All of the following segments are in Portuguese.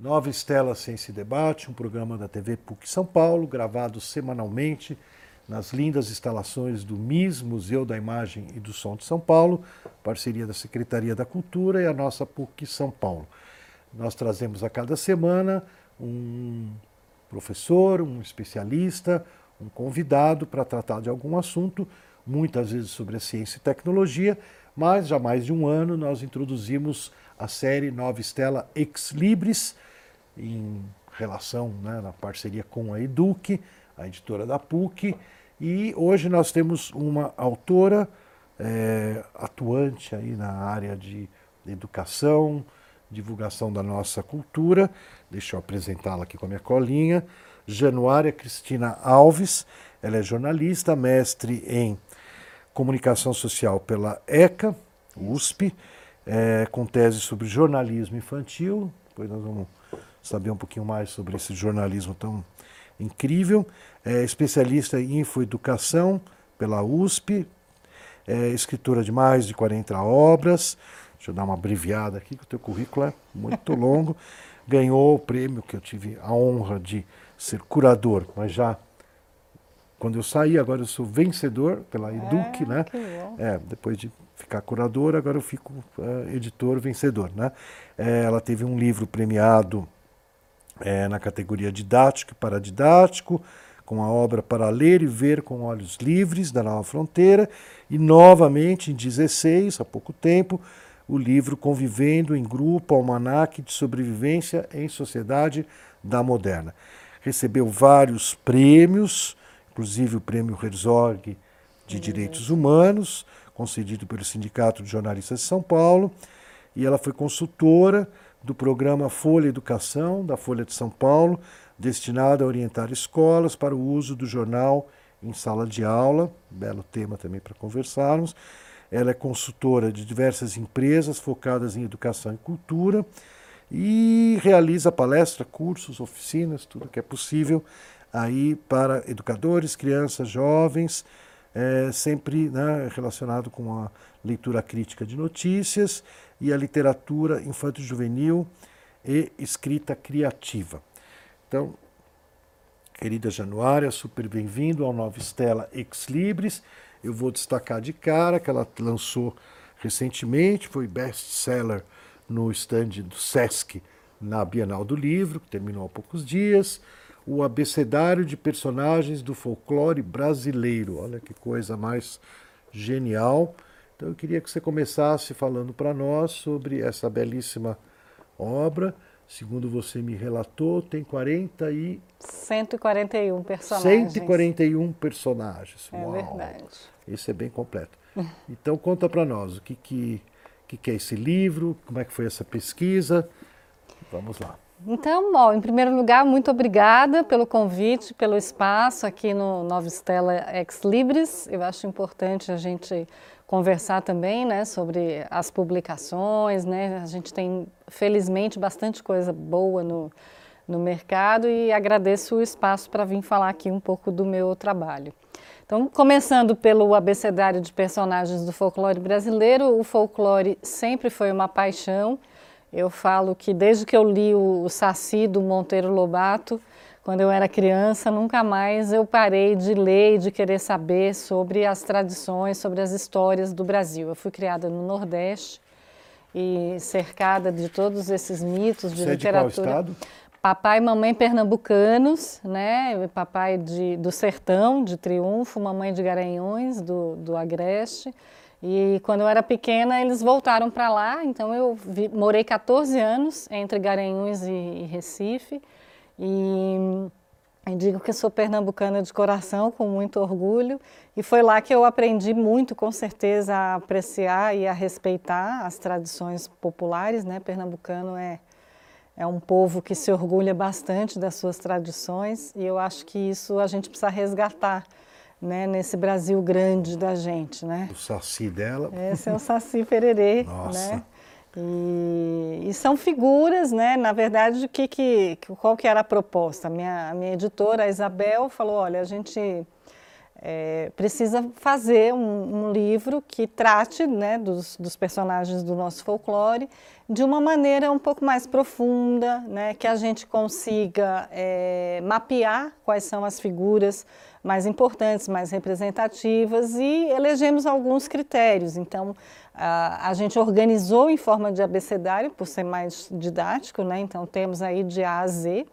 Nova Estela Ciência e Debate, um programa da TV PUC São Paulo, gravado semanalmente nas lindas instalações do MIS, Museu da Imagem e do Som de São Paulo, parceria da Secretaria da Cultura e a nossa PUC São Paulo. Nós trazemos a cada semana um professor, um especialista, um convidado para tratar de algum assunto, muitas vezes sobre a ciência e tecnologia, mas já há mais de um ano nós introduzimos a série Nova Estela Ex Libris, em relação, né, na parceria com a Eduque, a editora da PUC, e hoje nós temos uma autora é, atuante aí na área de educação, divulgação da nossa cultura. Deixa eu apresentá-la aqui com a minha colinha. Januária Cristina Alves, ela é jornalista, mestre em comunicação social pela ECA, USP, é, com tese sobre jornalismo infantil. Depois nós vamos saber um pouquinho mais sobre esse jornalismo tão incrível. É especialista em infoeducação pela USP, é escritora de mais de 40 obras. Deixa eu dar uma abreviada aqui, que o teu currículo é muito longo. Ganhou o prêmio que eu tive a honra de ser curador, mas já quando eu saí, agora eu sou vencedor pela Eduque, é, né? É, depois de ficar curador, agora eu fico uh, editor vencedor, né? É, ela teve um livro premiado é, na categoria didático e paradidático, com a obra Para Ler e Ver com Olhos Livres, da Nova Fronteira, e novamente, em 16, há pouco tempo, o livro Convivendo em Grupo, Almanaque de Sobrevivência em Sociedade da Moderna. Recebeu vários prêmios, inclusive o Prêmio Herzog de Direitos Humanos, concedido pelo Sindicato de Jornalistas de São Paulo, e ela foi consultora do programa Folha Educação, da Folha de São Paulo, destinado a orientar escolas para o uso do jornal em sala de aula, belo tema também para conversarmos. Ela é consultora de diversas empresas focadas em educação e cultura e realiza palestras, cursos, oficinas, tudo que é possível aí para educadores, crianças, jovens, é, sempre né, relacionado com a leitura crítica de notícias e a literatura infanto-juvenil e escrita criativa. Então, querida Januária, super bem-vindo ao Nova Estela Ex Libris. Eu vou destacar de cara que ela lançou recentemente, foi best-seller no stand do Sesc na Bienal do Livro, que terminou há poucos dias, o abecedário de personagens do folclore brasileiro. Olha que coisa mais genial. Então eu queria que você começasse falando para nós sobre essa belíssima obra. Segundo você me relatou, tem 40 e 141 personagens. 141 personagens. É Uau. verdade. Esse é bem completo. Então conta para nós o que, que, que é esse livro, como é que foi essa pesquisa. Vamos lá. Então, ó, em primeiro lugar, muito obrigada pelo convite, pelo espaço aqui no Nova Estela Ex Libris. Eu acho importante a gente conversar também, né, sobre as publicações, né? A gente tem, felizmente, bastante coisa boa no, no mercado e agradeço o espaço para vir falar aqui um pouco do meu trabalho. Então, começando pelo abecedário de personagens do folclore brasileiro, o folclore sempre foi uma paixão. Eu falo que desde que eu li o, o Saci do Monteiro Lobato, quando eu era criança, nunca mais eu parei de ler e de querer saber sobre as tradições, sobre as histórias do Brasil. Eu fui criada no Nordeste e cercada de todos esses mitos de Você literatura. É de qual estado? Papai e mamãe pernambucanos, né? Papai de, do Sertão, de Triunfo, mamãe de Garanhões, do, do Agreste. E quando eu era pequena, eles voltaram para lá, então eu vi, morei 14 anos entre Garanhuns e, e Recife. E, digo que sou pernambucana de coração, com muito orgulho. E foi lá que eu aprendi muito, com certeza, a apreciar e a respeitar as tradições populares. Né? Pernambucano é, é um povo que se orgulha bastante das suas tradições e eu acho que isso a gente precisa resgatar. Né, nesse Brasil grande da gente, né? O saci dela. Esse é o Saci Pererê, Nossa. né? E, e, são figuras, né? Na verdade, que, que, qual que era a proposta? Minha, a minha editora, a Isabel, falou, olha, a gente é, precisa fazer um, um, livro que trate né, dos, dos, personagens do nosso folclore de uma maneira um pouco mais profunda, né, que a gente consiga é, mapear quais são as figuras mais importantes, mais representativas e elegemos alguns critérios. Então, a, a gente organizou em forma de abecedário, por ser mais didático, né, então temos aí de A a Z.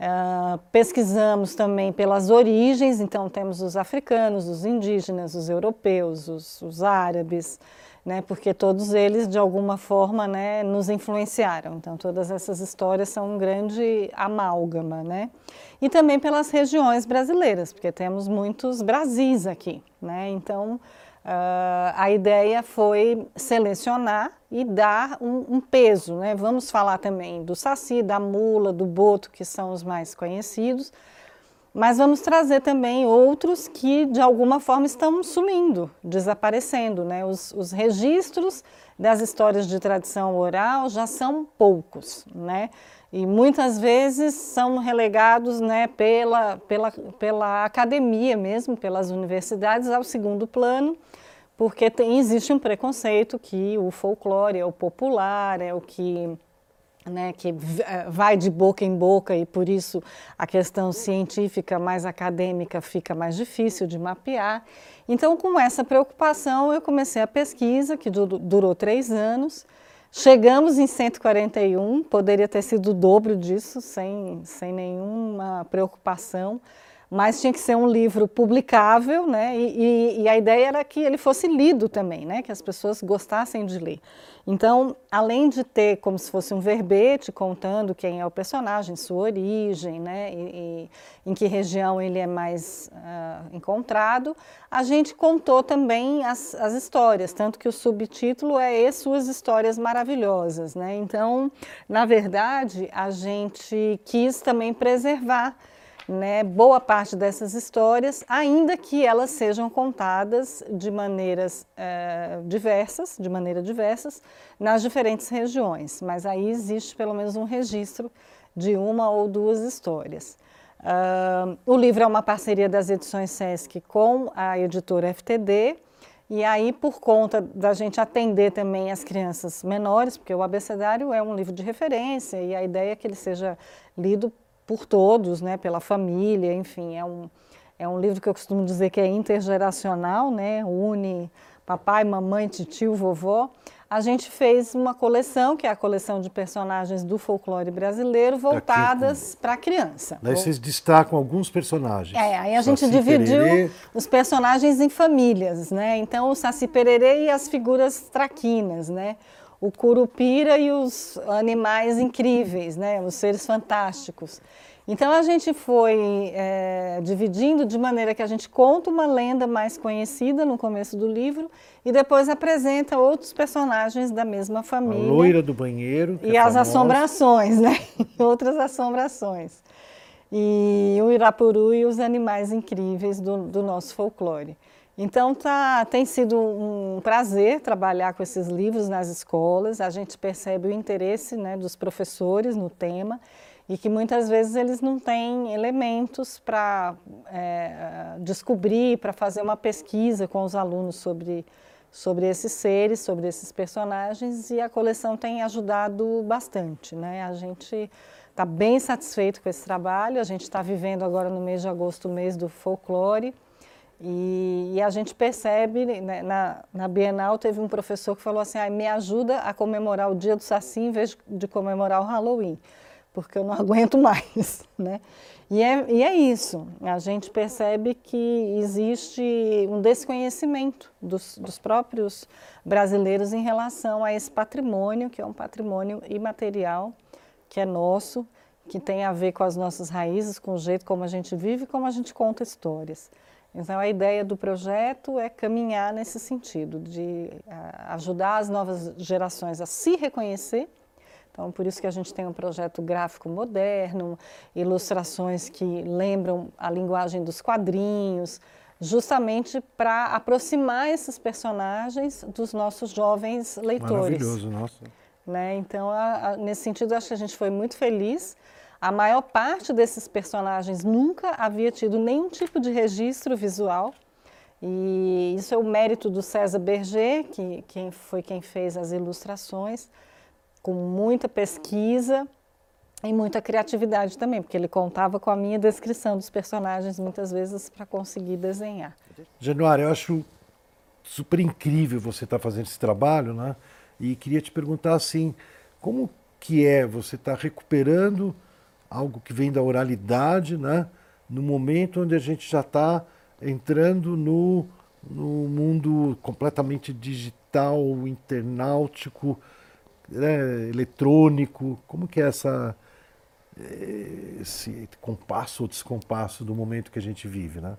Uh, pesquisamos também pelas origens, então temos os africanos, os indígenas, os europeus, os, os árabes, né, porque todos eles de alguma forma né, nos influenciaram. Então todas essas histórias são um grande amálgama, né? E também pelas regiões brasileiras, porque temos muitos Brasis aqui, né? Então Uh, a ideia foi selecionar e dar um, um, peso. Né? Vamos falar também do saci, da mula, do boto, que são os mais conhecidos, mas vamos trazer também outros que de alguma forma estão sumindo, desaparecendo. Né? Os, os registros das histórias de tradição oral já são poucos. Né? E muitas vezes são relegados né, pela, pela, pela academia mesmo, pelas universidades, ao segundo plano, porque tem, existe um preconceito que o folclore é o popular, é o que, né, que eh, vai de boca em boca e por isso a questão científica mais acadêmica fica mais difícil de mapear. Então, com essa preocupação, eu comecei a pesquisa, que durou três anos, Chegamos em 141, poderia ter sido o dobro disso, sem, sem nenhuma preocupação, mas tinha que ser um livro publicável, né? E, e, e, a ideia era que ele fosse lido também, né? Que as pessoas gostassem de ler. Então, além de ter como se fosse um verbete contando quem é o personagem, sua origem, né, e, e em que região ele é mais uh, encontrado, a gente contou também as, as, histórias, tanto que o subtítulo é E Suas Histórias Maravilhosas. Né? Então, na verdade, a gente quis também preservar né, boa parte dessas histórias, ainda que elas sejam contadas de maneiras é, diversas, de maneira diversas, nas diferentes regiões. Mas aí existe pelo menos um registro de uma ou duas histórias. Uh, o livro é uma parceria das edições Sesc com a editora FTD. E aí, por conta da gente atender também as crianças menores, porque o abecedário é um livro de referência e a ideia é que ele seja lido por todos, né, pela família, enfim, é um, é um livro que eu costumo dizer que é intergeracional, né, une papai, mamãe, tio, vovó. A gente fez uma coleção, que é a coleção de personagens do folclore brasileiro, voltadas para a criança. Daí vocês destacam alguns personagens. É, aí a gente Saci dividiu Pererê. os personagens em famílias, né? Então, o Saci Pererê e as figuras traquinas, né? O curupira e os animais incríveis, né? os seres fantásticos. Então a gente foi é, dividindo de maneira que a gente conta uma lenda mais conhecida no começo do livro e depois apresenta outros personagens da mesma família. A loira do banheiro. e é as famosa. assombrações, né? Outras assombrações. E o Irapuru e os animais incríveis do, do nosso folclore. Então tá, tem sido um prazer trabalhar com esses livros nas escolas. A gente percebe o interesse né, dos professores no tema e que muitas vezes eles não têm elementos para é, descobrir, para fazer uma pesquisa com os alunos sobre, sobre esses seres, sobre esses personagens e a coleção tem ajudado bastante. Né? A gente está bem satisfeito com esse trabalho. A gente está vivendo agora no mês de agosto o mês do folclore. E, e, a gente percebe, né, na, na, Bienal teve um professor que falou assim, ah, me ajuda a comemorar o dia do Saci em vez de comemorar o Halloween, porque eu não aguento mais, né? E é, e é isso, a gente percebe que existe um desconhecimento dos, dos próprios brasileiros em relação a esse patrimônio, que é um patrimônio imaterial, que é nosso, que tem a ver com as nossas raízes, com o jeito como a gente vive e como a gente conta histórias. Então, a ideia do projeto é caminhar nesse sentido, de ajudar as novas gerações a se reconhecer. Então, por isso que a gente tem um projeto gráfico moderno, ilustrações que lembram a linguagem dos quadrinhos, justamente para aproximar esses personagens dos nossos jovens leitores. Maravilhoso, nossa. Né? Então, a, a, nesse sentido, acho que a gente foi muito feliz a maior parte desses personagens nunca havia tido nenhum tipo de registro visual. E isso é o mérito do César Berger, que, que foi quem fez as ilustrações, com muita pesquisa e muita criatividade também, porque ele contava com a minha descrição dos personagens muitas vezes para conseguir desenhar. Januário, eu acho super incrível você estar tá fazendo esse trabalho, né? E queria te perguntar assim, como que é você estar tá recuperando algo que vem da oralidade, né? No momento onde a gente já está entrando no, no mundo completamente digital, internautico, né? eletrônico, como que é essa esse compasso ou descompasso do momento que a gente vive, né?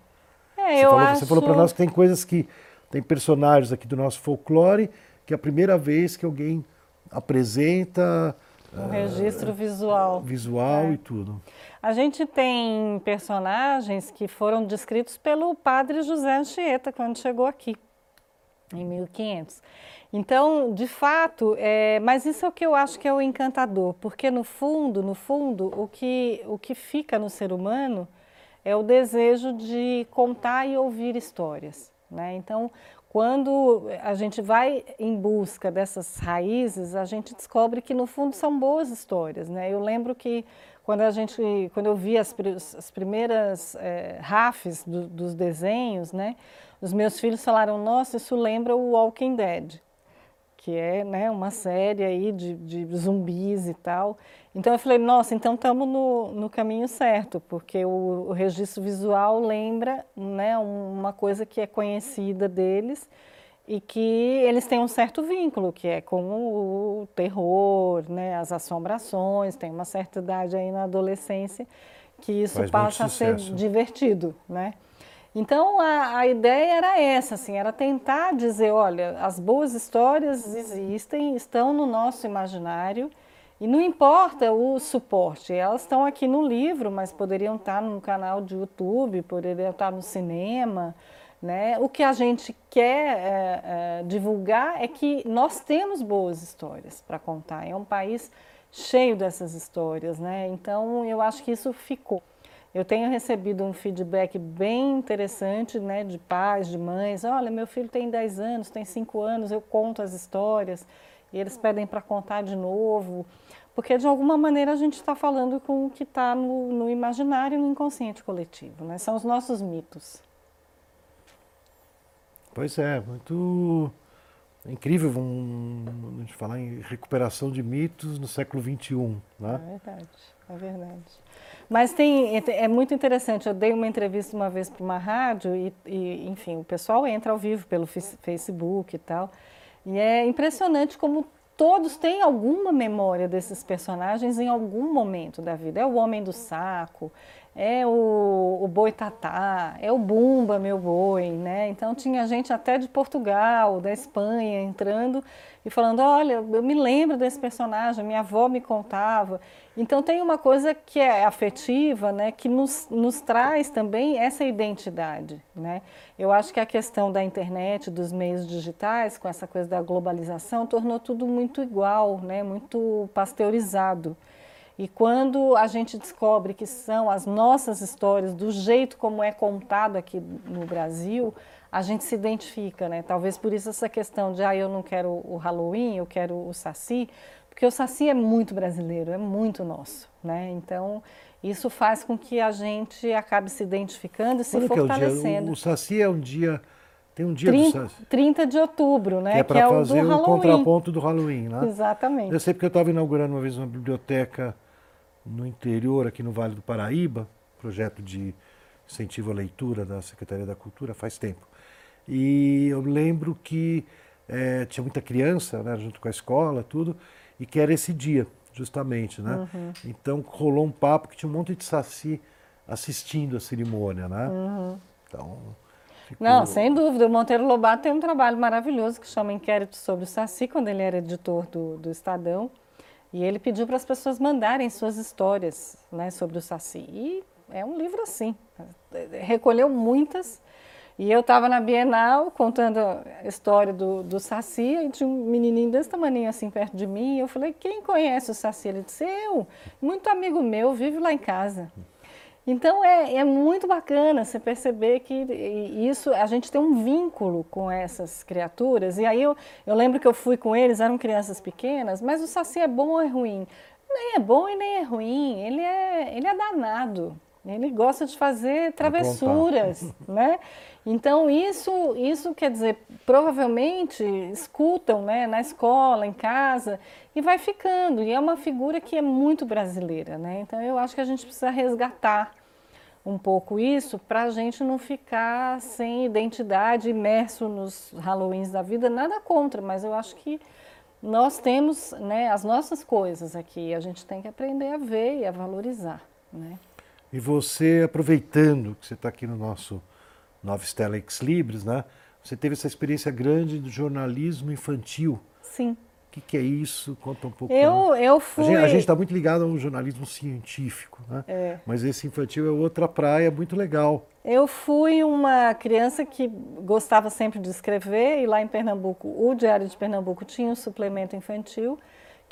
É, você, falou, acho... você falou para nós que tem coisas que tem personagens aqui do nosso folclore que é a primeira vez que alguém apresenta um registro uh, visual, visual é. e tudo. A gente tem personagens que foram descritos pelo padre José Anchieta quando chegou aqui em 1500. Então, de fato, é, mas isso é o que eu acho que é o encantador, porque no fundo, no fundo, o que, o que fica no ser humano é o desejo de contar e ouvir histórias. Né? Então, quando a gente vai em busca dessas raízes, a gente descobre que no fundo são boas histórias. Né? Eu lembro que quando a gente, quando eu vi as, as primeiras é, rafes do, dos desenhos, né, os meus filhos falaram: Nossa, isso lembra o Walking Dead que é né, uma série aí de, de zumbis e tal. Então eu falei, nossa, então estamos no, no caminho certo, porque o, o, registro visual lembra né, uma coisa que é conhecida deles e que eles têm um certo vínculo, que é com o terror, né, as assombrações, tem uma certa idade aí na adolescência que isso Faz passa a ser divertido, né? Então a, a, ideia era essa, assim, era tentar dizer, olha, as boas histórias existem, estão no nosso imaginário e não importa o suporte, elas estão aqui no livro, mas poderiam estar no canal de YouTube, poderiam estar no cinema, né? O que a gente quer é, é, divulgar é que nós temos boas histórias para contar. É um país cheio dessas histórias, né? Então eu acho que isso ficou. Eu tenho recebido um feedback bem interessante né, de pais, de mães. Olha, meu filho tem 10 anos, tem 5 anos, eu conto as histórias e eles pedem para contar de novo. Porque, de alguma maneira, a gente está falando com o que está no, no, imaginário e no inconsciente coletivo. Né? São os nossos mitos. Pois é, muito é incrível um, a gente falar em recuperação de mitos no século XXI. Né? É verdade, é verdade. Mas tem, é muito interessante, eu dei uma entrevista uma vez para uma rádio e, e, enfim, o pessoal entra ao vivo pelo Facebook e tal, e é impressionante como todos têm alguma memória desses personagens em algum momento da vida. É o Homem do Saco, é o, o Boi Tatá, é o Bumba, meu boi, né? Então tinha gente até de Portugal, da Espanha entrando e falando, olha, eu me lembro desse personagem, minha avó me contava. Então tem uma coisa que é afetiva, né, que nos, nos traz também essa identidade, né? Eu acho que a questão da internet, dos meios digitais, com essa coisa da globalização, tornou tudo muito igual, né, muito pasteurizado. E quando a gente descobre que são as nossas histórias, do jeito como é contado aqui no Brasil, a gente se identifica, né? Talvez por isso essa questão de, ah, eu não quero o Halloween, eu quero o Saci, porque o Saci é muito brasileiro, é muito nosso, né? Então, isso faz com que a gente acabe se identificando e se Quando fortalecendo. É o, o, Saci é um dia... Tem um dia 30, do Saci. 30 de outubro, né? Que é para fazer o, o contraponto do Halloween, né? Exatamente. Eu sei porque eu estava inaugurando uma vez uma biblioteca no interior, aqui no Vale do Paraíba, projeto de incentivo à leitura da Secretaria da Cultura, faz tempo. E eu lembro que é, tinha muita criança, né, junto com a escola, tudo, e que era esse dia, justamente, né? Uhum. Então rolou um papo que tinha um monte de saci assistindo a cerimônia, né? Uhum. Então. Ficou... Não, sem dúvida. O Monteiro Lobato tem um trabalho maravilhoso que chama Inquérito sobre o Saci, quando ele era editor do, do Estadão. E ele pediu para as pessoas mandarem suas histórias né, sobre o Saci. E é um livro assim. Recolheu muitas E eu estava na Bienal contando a história do, do Saci e tinha um menininho desse tamanho assim perto de mim. E eu falei, quem conhece o Saci? Ele disse, eu, muito amigo meu, vive lá em casa. Então é, é muito bacana você perceber que isso, a gente tem um vínculo com essas criaturas. E aí eu, eu lembro que eu fui com eles, eram crianças pequenas, mas o Saci é bom ou é ruim? Nem é bom e nem é ruim, ele é, ele é danado. Ele gosta de fazer travessuras, né? Então isso, isso quer dizer, provavelmente escutam, né, na escola, em casa e vai ficando. E é uma figura que é muito brasileira, né? Então eu acho que a gente precisa resgatar um pouco isso para a gente não ficar sem identidade, imerso nos Halloweens da vida. Nada contra, mas eu acho que nós temos, né, as nossas coisas aqui. A gente tem que aprender a ver e a valorizar, né? E você, aproveitando que você está aqui no nosso Nova Stella Ex Libris, né? Você teve essa experiência grande do jornalismo infantil. Sim. O que, que é isso? Conta um pouco. Eu, eu fui. A gente está muito ligado ao jornalismo científico, né? É. Mas esse infantil é outra praia muito legal. Eu fui uma criança que gostava sempre de escrever e lá em Pernambuco, o Diário de Pernambuco tinha um suplemento infantil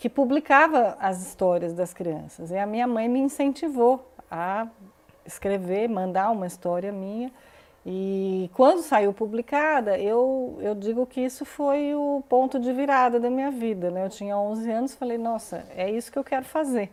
que publicava as histórias das crianças. E a minha mãe me incentivou a escrever, mandar uma história minha. E quando saiu publicada, eu, eu digo que isso foi o ponto de virada da minha vida. Né? Eu tinha 11 anos falei, nossa, é isso que eu quero fazer.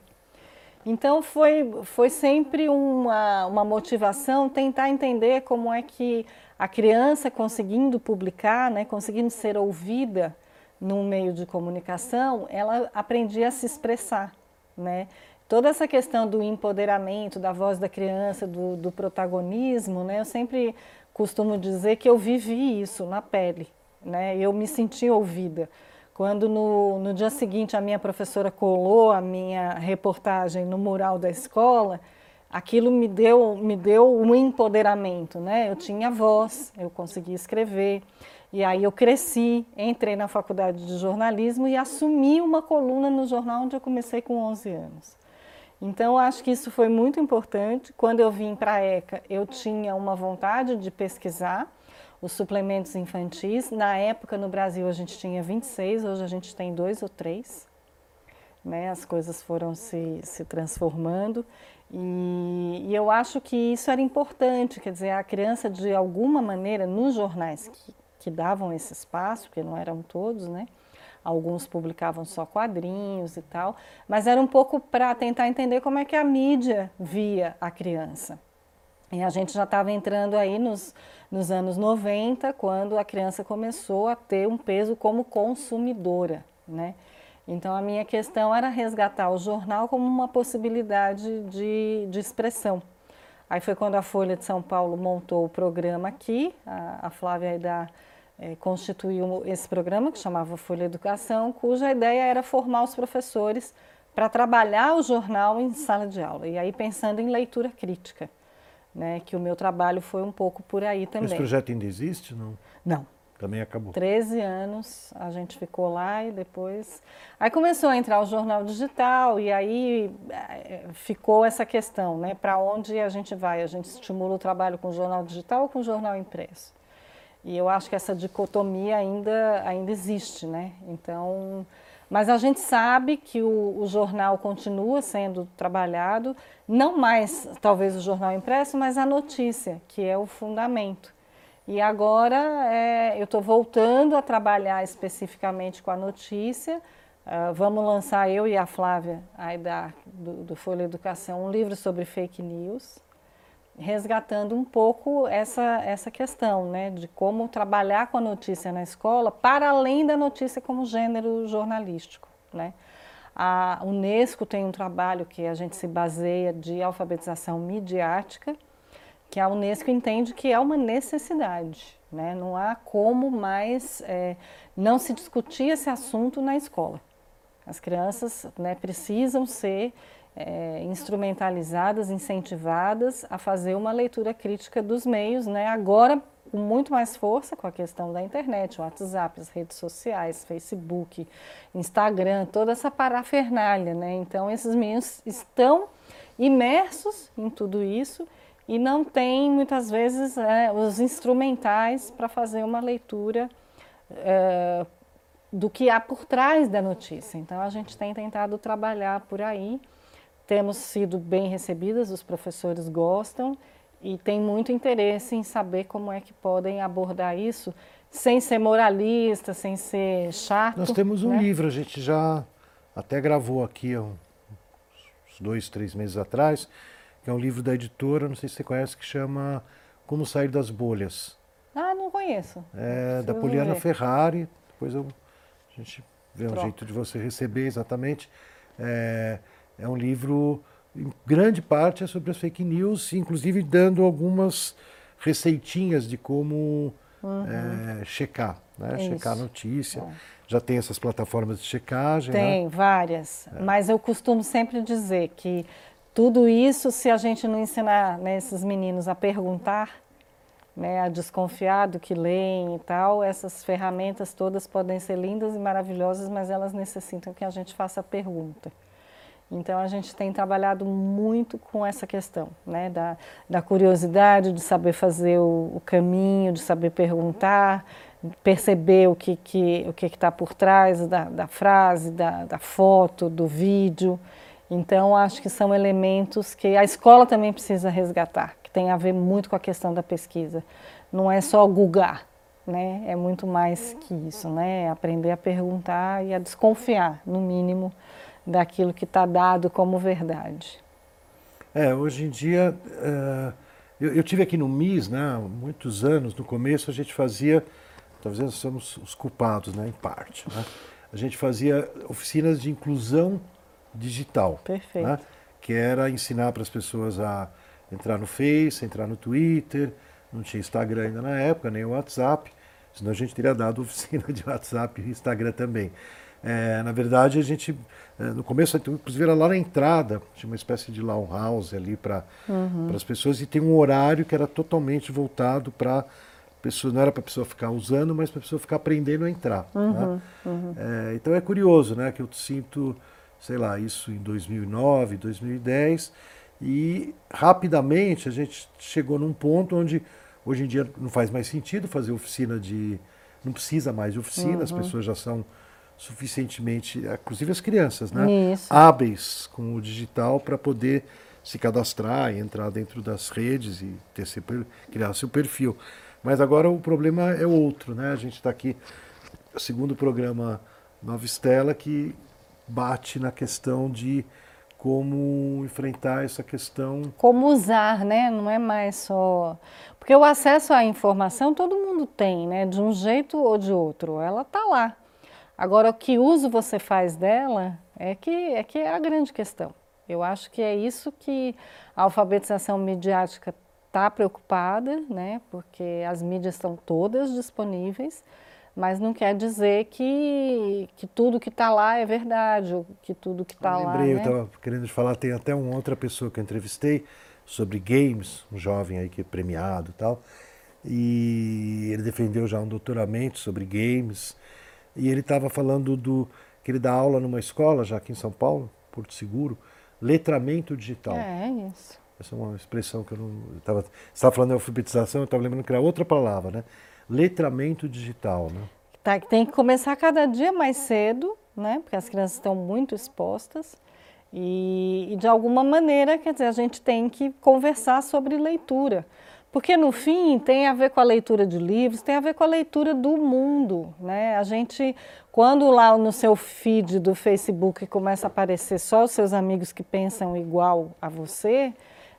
Então foi, foi sempre uma, uma motivação tentar entender como é que a criança conseguindo publicar, né, conseguindo ser ouvida num meio de comunicação, ela aprendia a se expressar. Né? Toda essa questão do empoderamento, da voz da criança, do, do, protagonismo, né? Eu sempre costumo dizer que eu vivi isso na pele, né? Eu me senti ouvida. Quando no, no dia seguinte a minha professora colou a minha reportagem no mural da escola, aquilo me deu, me deu um empoderamento, né? Eu tinha voz, eu conseguia escrever. E aí eu cresci, entrei na faculdade de jornalismo e assumi uma coluna no jornal onde eu comecei com 11 anos. Então, acho que isso foi muito importante. Quando eu vim para a ECA, eu tinha uma vontade de pesquisar os suplementos infantis. Na época, no Brasil, a gente tinha 26, hoje a gente tem dois ou três. Né? As coisas foram se, se transformando. E, e, eu acho que isso era importante, quer dizer, a criança, de alguma maneira, nos jornais que, que davam esse espaço, porque não eram todos, né? Alguns publicavam só quadrinhos e tal, mas era um pouco para tentar entender como é que a mídia via a criança. E a gente já estava entrando aí nos, nos anos 90, quando a criança começou a ter um peso como consumidora, né? Então a minha questão era resgatar o jornal como uma possibilidade de, de expressão. Aí foi quando a Folha de São Paulo montou o programa aqui, a, a Flávia da é, constituiu esse programa que chamava Folha Educação, cuja ideia era formar os professores para trabalhar o jornal em sala de aula. E aí pensando em leitura crítica, né, que o meu trabalho foi um pouco por aí também. Esse projeto ainda existe, não? Não. Também acabou. 13 anos a gente ficou lá e depois. Aí começou a entrar o jornal digital e aí é, ficou essa questão, né? Para onde a gente vai? A gente estimula o trabalho com o jornal digital ou com o jornal impresso? E eu acho que essa dicotomia ainda, ainda existe, né? Então, mas a gente sabe que o, o, jornal continua sendo trabalhado, não mais talvez o jornal impresso, mas a notícia, que é o fundamento. E agora é, eu estou voltando a trabalhar especificamente com a notícia. Uh, vamos lançar eu e a Flávia, aí da, do, do Folha Educação, um livro sobre fake news resgatando um pouco essa, essa questão, né, de como trabalhar com a notícia na escola, para além da notícia como gênero jornalístico, né. A Unesco tem um trabalho que a gente se baseia de alfabetização midiática, que a Unesco entende que é uma necessidade, né, não há como mais é, não se discutir esse assunto na escola. As crianças né, precisam ser é, instrumentalizadas, incentivadas a fazer uma leitura crítica dos meios, né? agora com muito mais força com a questão da internet, o WhatsApp, as redes sociais, Facebook, Instagram, toda essa parafernália. Né? Então, esses meios estão imersos em tudo isso e não tem muitas vezes é, os instrumentais para fazer uma leitura é, do que há por trás da notícia. Então a gente tem tentado trabalhar por aí, temos sido bem recebidas, os professores gostam e tem muito interesse em saber como é que podem abordar isso sem ser moralista, sem ser chato. Nós temos um né? livro, a gente já até gravou aqui uns dois, três meses atrás, que é um livro da editora, não sei se você conhece, que chama Como Sair das Bolhas. Ah, não conheço. É da Poliana ver. Ferrari, depois eu, a gente vê um Troca. jeito de você receber exatamente. É, é um livro, em grande parte, é sobre as fake news, inclusive dando algumas receitinhas de como uhum. é, checar, né? Isso. checar a notícia. É. Já tem essas plataformas de checagem? Tem, né? várias. É. Mas eu costumo sempre dizer que tudo isso, se a gente não ensinar né, esses meninos a perguntar, né, a desconfiar do que leem e tal, essas ferramentas todas podem ser lindas e maravilhosas, mas elas necessitam que a gente faça a pergunta. Então a gente tem trabalhado muito com essa questão, né, da, da curiosidade, de saber fazer o, o caminho, de saber perguntar, perceber o que que o que está por trás da, da frase, da, da foto, do vídeo. Então, acho que são elementos que a escola também precisa resgatar, que tem a ver muito com a questão da pesquisa. Não é só googar, né? É muito mais que isso, né? É aprender a perguntar e a desconfiar, no mínimo, daquilo que está dado como verdade. É, hoje em dia, uh, eu, eu tive aqui no MIS, né? Muitos anos, no começo a gente fazia, talvez nós somos os culpados, né? Em parte, né? A gente fazia oficinas de inclusão digital. Perfeito. Né? Que era ensinar para as pessoas a entrar no Face, entrar no Twitter, não tinha Instagram ainda na época, nem o WhatsApp, senão a gente teria dado oficina de WhatsApp e Instagram também. É, na verdade, a gente, é, no começo, inclusive era lá na entrada, tinha uma espécie de lawn house ali para uhum. as pessoas, e tem um horário que era totalmente voltado para pessoa não era para a pessoa ficar usando, mas para a pessoa ficar aprendendo a entrar. Uhum, né? uhum. É, então é curioso, né, que eu sinto sei lá, isso em 2009, 2010, e rapidamente a gente chegou num ponto onde hoje em dia não faz mais sentido fazer oficina de. não precisa mais de oficina, uhum. as pessoas já são suficientemente, inclusive as crianças, né? Isso. Hábeis com o digital para poder se cadastrar e entrar dentro das redes e ter seu, criar seu perfil. Mas agora o problema é outro, né? A gente está aqui, segundo o programa Nova Estela, que bate na questão de como enfrentar essa questão. Como usar, né? Não é mais só. Porque o acesso à informação todo mundo tem, né? De um jeito ou de outro. Ela está lá. Agora, o que uso você faz dela é que, é que é a grande questão. Eu acho que é isso que a alfabetização midiática está preocupada, né? Porque as mídias estão todas disponíveis mas não quer dizer que, que tudo que está lá é verdade, ou que tudo que está lá. Lembrei, né? eu estava querendo falar, tem até uma outra pessoa que eu entrevistei sobre games, um jovem aí que é premiado e tal, e ele defendeu já um doutoramento sobre games, e ele estava falando do que ele dá aula numa escola, já aqui em São Paulo, Porto Seguro, letramento digital. É, isso. Essa é uma expressão que eu não. estava estava falando de alfabetização, eu estava lembrando que era outra palavra, né? letramento digital. Né? Tá, tem que começar cada dia mais cedo, né? porque as crianças estão muito expostas. E, e, de alguma maneira, quer dizer, a gente tem que conversar sobre leitura. Porque no fim tem a ver com a leitura de livros, tem a ver com a leitura do mundo. Né? A gente, quando lá no seu feed do Facebook começa a aparecer só os seus amigos que pensam igual a você,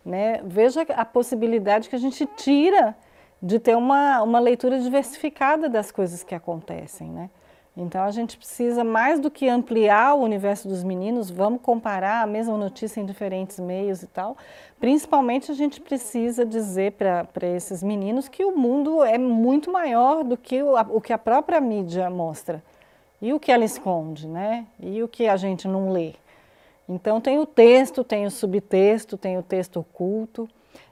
né? veja a possibilidade que a gente tira de ter uma, uma leitura diversificada das coisas que acontecem, né? Então a gente precisa mais do que ampliar o universo dos meninos, vamos comparar a mesma notícia em diferentes meios e tal. Principalmente a gente precisa dizer para esses meninos que o mundo é muito maior do que o, o que a própria mídia mostra e o que ela esconde, né? E o que a gente não lê. Então tem o texto, tem o subtexto, tem o texto oculto.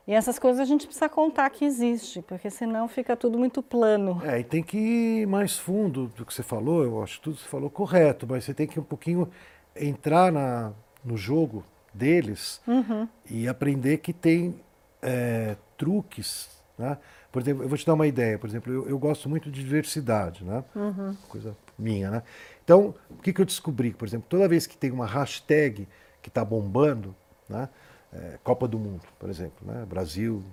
E essas coisas a gente precisa contar que existe, porque senão fica tudo muito plano. É, e tem que ir mais fundo do que você falou, eu acho que tudo que você falou correto, mas você tem que um pouquinho entrar na, no jogo deles uhum. e aprender que tem é, truques, né? Por exemplo, eu vou te dar uma ideia. Por exemplo, eu, eu gosto muito de diversidade, né? Uhum. Coisa minha, né? Então, o que, que eu descobri? Por exemplo, toda vez que tem uma hashtag que está bombando, né? É, Copa do Mundo, por exemplo, né? Brasil,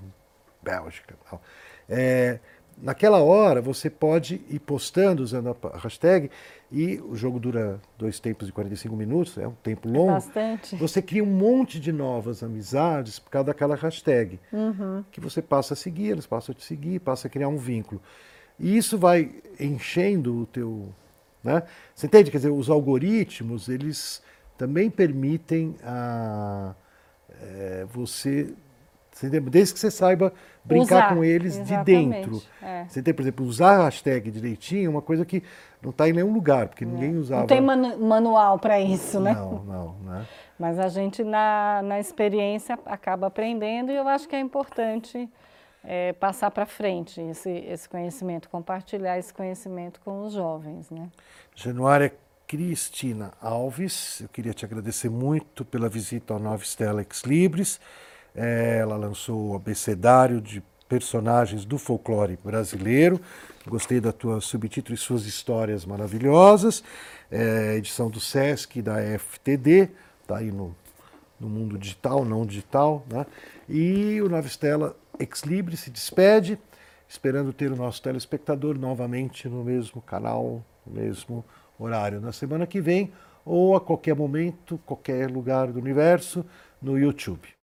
Bélgica, tal. É, naquela hora você pode ir postando usando a hashtag e o jogo dura dois tempos de 45 minutos, é um tempo longo. Bastante. Você cria um monte de novas amizades por causa daquela hashtag. Uhum. Que você passa a seguir, eles passam a te seguir, passa a criar um vínculo. E isso vai enchendo o teu. Né? Você entende? Quer dizer, os algoritmos, eles também permitem a, é, você Desde que você saiba brincar usar, com eles de dentro. É. Você tem, por exemplo, usar a hashtag direitinho é uma coisa que não está em nenhum lugar, porque é. ninguém usava. Não tem manu manual para isso, né? Não, não. Né? Mas a gente, na, na experiência, acaba aprendendo e eu acho que é importante é, passar para frente esse, esse conhecimento, compartilhar esse conhecimento com os jovens. Né? Januária Cristina Alves, eu queria te agradecer muito pela visita ao Nova Stella Ex Libris. É, ela lançou o abecedário de personagens do folclore brasileiro. Gostei da tua subtítulo e suas histórias maravilhosas. É, edição do Sesc da FTD, está aí no, no mundo digital, não digital. Né? E o Nova Estela Ex Libre se despede, esperando ter o nosso telespectador novamente no mesmo canal, no mesmo horário na semana que vem, ou a qualquer momento, qualquer lugar do universo, no YouTube.